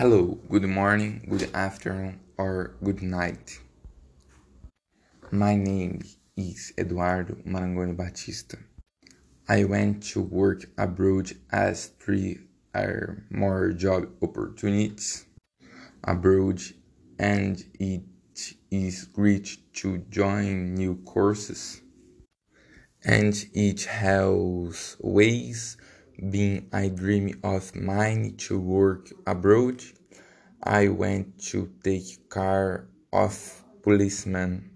Hello, good morning, good afternoon, or good night. My name is Eduardo Marangoni Batista. I went to work abroad as three are more job opportunities abroad and it is great to join new courses and it has ways been a dream of mine to work abroad. I went to take care of policemen.